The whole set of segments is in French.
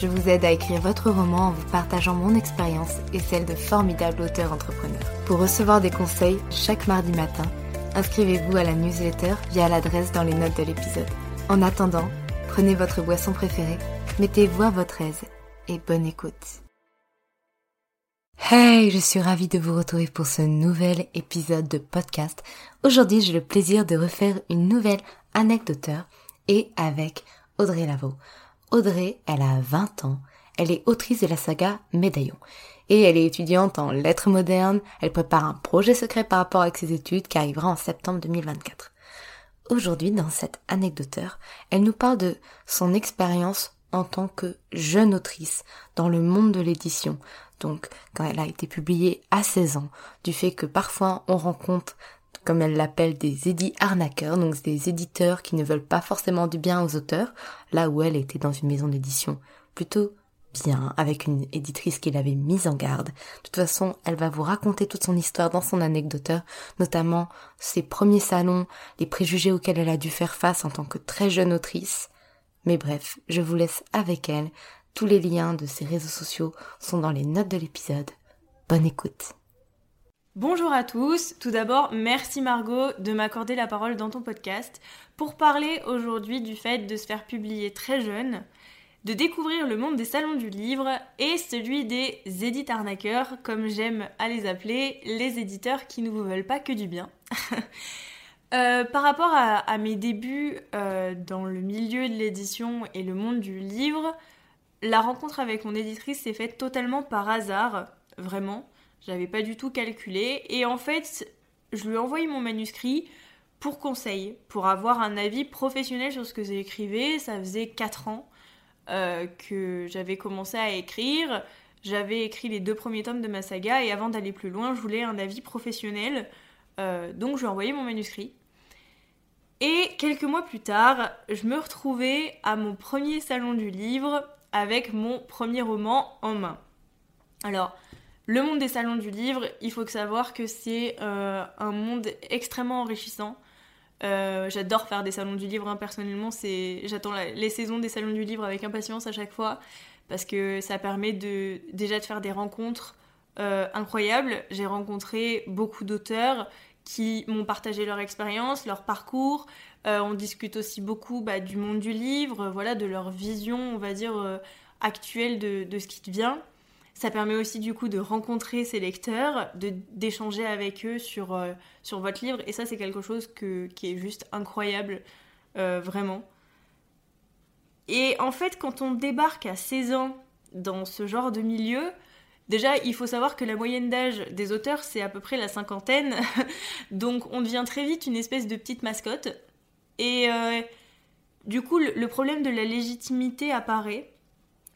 je vous aide à écrire votre roman en vous partageant mon expérience et celle de formidables auteurs entrepreneurs. Pour recevoir des conseils chaque mardi matin, inscrivez-vous à la newsletter via l'adresse dans les notes de l'épisode. En attendant, prenez votre boisson préférée, mettez-vous à votre aise et bonne écoute. Hey, je suis ravie de vous retrouver pour ce nouvel épisode de podcast. Aujourd'hui, j'ai le plaisir de refaire une nouvelle anecdoteur et avec Audrey Lavaux. Audrey, elle a 20 ans, elle est autrice de la saga Médaillon. Et elle est étudiante en lettres modernes, elle prépare un projet secret par rapport avec ses études qui arrivera en septembre 2024. Aujourd'hui, dans cette anecdoteur, elle nous parle de son expérience en tant que jeune autrice dans le monde de l'édition, donc quand elle a été publiée à 16 ans, du fait que parfois on rencontre comme elle l'appelle, des édits arnaqueurs, donc des éditeurs qui ne veulent pas forcément du bien aux auteurs, là où elle était dans une maison d'édition plutôt bien, avec une éditrice qui l'avait mise en garde. De toute façon, elle va vous raconter toute son histoire dans son anecdoteur, notamment ses premiers salons, les préjugés auxquels elle a dû faire face en tant que très jeune autrice. Mais bref, je vous laisse avec elle. Tous les liens de ses réseaux sociaux sont dans les notes de l'épisode. Bonne écoute. Bonjour à tous. Tout d'abord, merci Margot de m'accorder la parole dans ton podcast pour parler aujourd'hui du fait de se faire publier très jeune, de découvrir le monde des salons du livre et celui des éditeurs comme j'aime à les appeler, les éditeurs qui ne vous veulent pas que du bien. Euh, par rapport à, mes débuts euh, dans le milieu de l'édition et le monde du livre, la rencontre avec mon éditrice s'est faite totalement par hasard, vraiment. J'avais pas du tout calculé. Et en fait, je lui ai envoyé mon manuscrit pour conseil, pour avoir un avis professionnel sur ce que j'écrivais. Ça faisait 4 ans euh, que j'avais commencé à écrire. J'avais écrit les deux premiers tomes de ma saga et avant d'aller plus loin, je voulais un avis professionnel. Euh, donc je lui ai envoyé mon manuscrit. Et quelques mois plus tard, je me retrouvais à mon premier salon du livre avec mon premier roman en main. Alors, le monde des salons du livre, il faut savoir que c'est euh, un monde extrêmement enrichissant. Euh, j'adore faire des salons du livre, hein, personnellement, j'attends les saisons des salons du livre avec impatience à chaque fois parce que ça permet de déjà de faire des rencontres euh, incroyables. J'ai rencontré beaucoup d'auteurs qui m'ont partagé leur expérience, leur parcours. on discute aussi beaucoup bah, du monde du livre, voilà, de leur vision, on va dire, actuelle de, de ce qui vient. Ça permet aussi du coup de rencontrer ses lecteurs, d'échanger avec eux sur, euh, sur votre livre. Et ça, c'est quelque chose que, qui est juste incroyable, euh, vraiment. Et en fait, quand on débarque à 16 ans dans ce genre de milieu, déjà, il faut savoir que la moyenne d'âge des auteurs, c'est à peu près la cinquantaine. Donc, on devient très vite une espèce de petite mascotte. Et euh, du coup, le problème de la légitimité apparaît,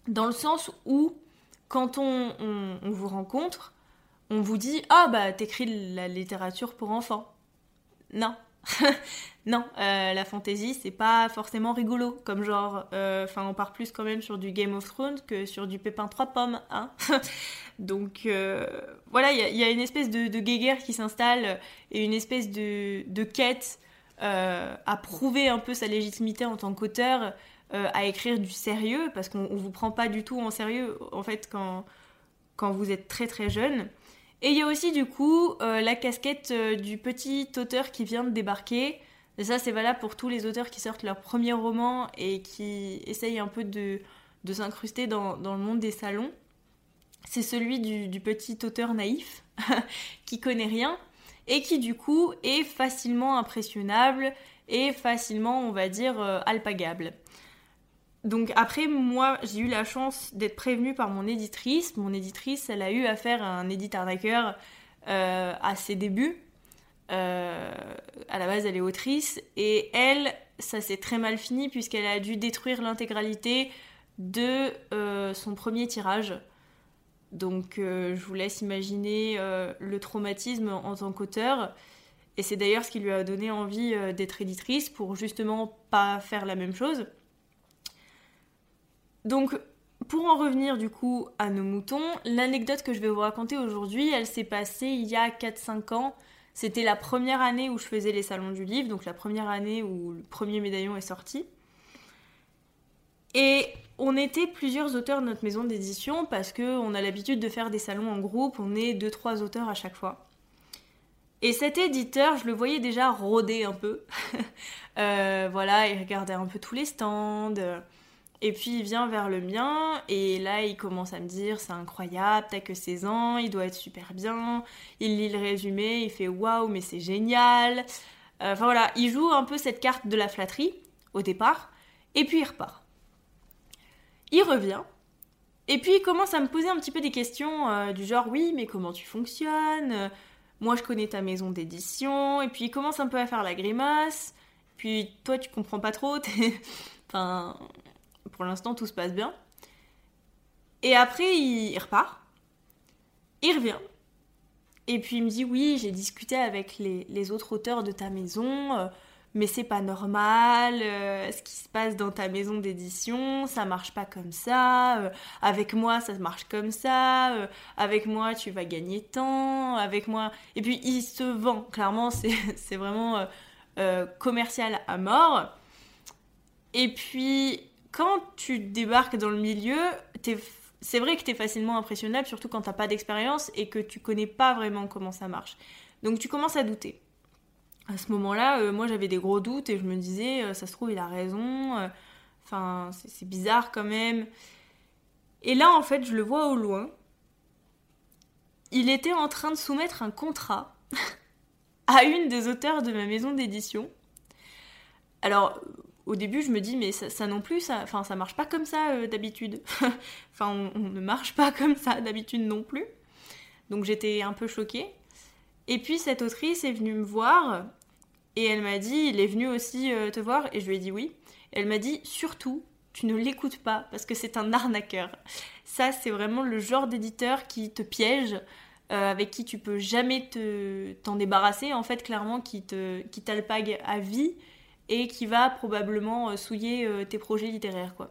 dans le sens où quand on, vous rencontre, on vous dit Ah, bah, t'écris la littérature pour enfants. Non, non, euh, la fantasy, c'est pas forcément rigolo comme genre. euh, Enfin, on part plus quand même sur du Game of Thrones que sur du Pépin 3 pommes, hein. Donc euh, voilà, il y, a- une espèce de, guéguerre qui s'installe et une espèce de, quête à prouver un peu sa légitimité en tant qu'auteur, euh, à écrire du sérieux, parce qu'on on vous prend pas du tout en sérieux en fait quand, quand vous êtes très très jeune. Et il y a aussi du coup euh, la casquette euh, du petit auteur qui vient de débarquer. Ça c'est valable pour tous les auteurs qui sortent leur premier roman et qui essayent un peu de, de s'incruster dans, dans le monde des salons. C'est celui du, du petit auteur naïf qui connaît rien et qui du coup est facilement impressionnable et facilement on va dire alpagable. Donc après, moi, j'ai eu la chance d'être prévenue par mon éditrice. Mon éditrice, elle a eu affaire à un éditeur d'acteur euh, à ses débuts. Euh, à la base, elle est autrice. Et elle, ça s'est très mal fini puisqu'elle a dû détruire l'intégralité de euh, son premier tirage. Donc je vous laisse imaginer le traumatisme en tant qu'auteur. Et c'est d'ailleurs ce qui lui a donné envie d'être éditrice pour justement pas faire la même chose. Donc, pour en revenir du coup à nos moutons, l'anecdote que je vais vous raconter aujourd'hui, elle s'est passée il y a 4-5 ans. C'était la première année où je faisais les salons du livre, donc la première année où le premier médaillon est sorti. Et on était plusieurs auteurs de notre maison d'édition parce qu'on a l'habitude de faire des salons en groupe, on est 2-3 auteurs à chaque fois. Et cet éditeur, je le voyais déjà rôder un peu. Euh, voilà, il regardait un peu tous les stands. Et puis il vient vers le mien et là il commence à me dire c'est incroyable, t'as que 16 ans, il doit être super bien. Il lit le résumé, il fait waouh mais c'est génial. Euh, Enfin voilà, il joue un peu cette carte de la flatterie au départ et puis il repart. Il revient et puis il commence à me poser un petit peu des questions euh, du genre oui mais comment tu fonctionnes? Moi je connais ta maison d'édition et puis il commence un peu à faire la grimace. Puis toi tu comprends pas trop, enfin pour l'instant, tout se passe bien. Et après, il, repart. Il revient. Et puis il me dit Oui, j'ai discuté avec les, les autres auteurs de ta maison, euh, mais c'est pas normal. euh, ce qui se passe dans ta maison d'édition, ça marche pas comme ça. euh, avec moi, ça marche comme ça. euh, avec moi, tu vas gagner tant. Avec moi. Et puis il se vend. Clairement, c'est vraiment commercial à mort. Et puis quand tu débarques dans le milieu, c'est vrai que tu es facilement impressionnable, surtout quand t'as pas d'expérience et que tu connais pas vraiment comment ça marche. Donc tu commences à douter. À ce moment-là, euh, moi j'avais des gros doutes et je me disais, euh, ça se trouve, il a raison. euh, Enfin, c'est bizarre quand même. Et là, en fait, je le vois au loin. Il était en train de soumettre un contrat à une des auteurs de ma maison d'édition. Alors, au début, je me dis, mais ça, non plus, ça, ça marche pas comme ça euh, d'habitude. enfin, on, ne marche pas comme ça d'habitude non plus. Donc j'étais un peu choquée. Et puis cette autrice est venue me voir et elle m'a dit, il est venu aussi euh, te voir et je lui ai dit oui. Elle m'a dit, surtout, tu ne l'écoutes pas parce que c'est un arnaqueur. Ça, c'est vraiment le genre d'éditeur qui te piège, euh, avec qui tu peux jamais te t'en débarrasser, en fait, clairement, qui qui t'alpague à vie et qui va probablement euh, souiller euh, tes projets littéraires quoi.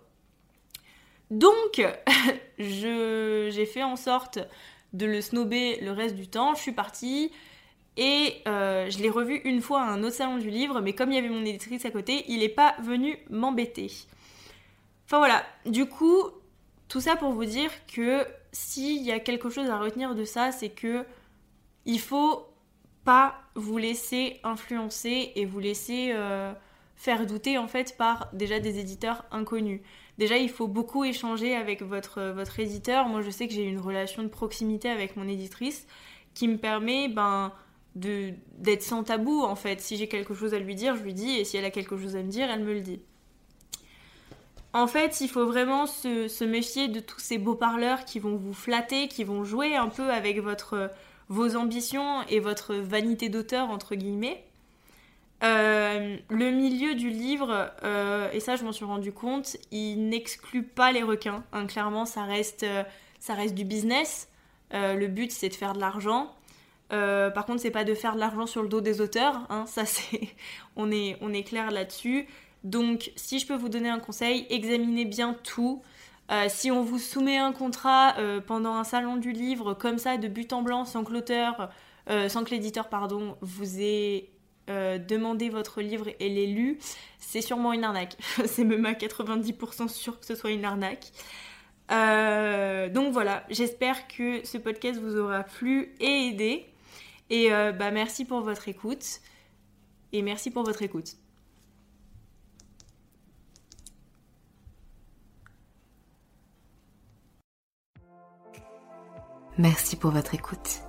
Donc j'ai fait en sorte de le snober le reste du temps, je suis partie et euh, je l'ai revu une fois à un autre salon du livre, mais comme il y avait mon éditrice à côté, il n'est pas venu m'embêter. Enfin voilà, du coup, tout ça pour vous dire que s'il y a quelque chose à retenir de ça, c'est que il faut pas vous laisser influencer et vous laisser faire douter en fait par déjà des éditeurs inconnus. Déjà, il faut beaucoup échanger avec votre, votre éditeur. Moi, je sais que j'ai une relation de proximité avec mon éditrice qui me permet ben, de, d'être sans tabou en fait. Si j'ai quelque chose à lui dire, je lui dis et si elle a quelque chose à me dire, elle me le dit. En fait, il faut vraiment se, se méfier de tous ces beaux parleurs qui vont vous flatter, qui vont jouer un peu avec votre, vos ambitions et votre vanité d'auteur, entre guillemets. Euh, le milieu du livre, euh, et ça je m'en suis rendu compte, il n'exclut pas les requins. hein. clairement, ça reste, euh, ça reste du business. Le but c'est de faire de l'argent. Par contre, c'est pas de faire de l'argent sur le dos des auteurs, hein, ça c'est, on est, on est clair là-dessus. Donc, si je peux vous donner un conseil, examinez bien tout. Si on vous soumet un contrat pendant un salon du livre comme ça, de but en blanc, sans que l'auteur, sans que l'éditeur, pardon, vous ait demandé votre livre et l'ait lu, c'est sûrement une arnaque. c'est même à 90% sûr que ce soit une arnaque. donc voilà, j'espère que ce podcast vous aura plu et aidé. Et euh, bah, merci pour votre écoute. Et merci pour votre écoute. Merci pour votre écoute.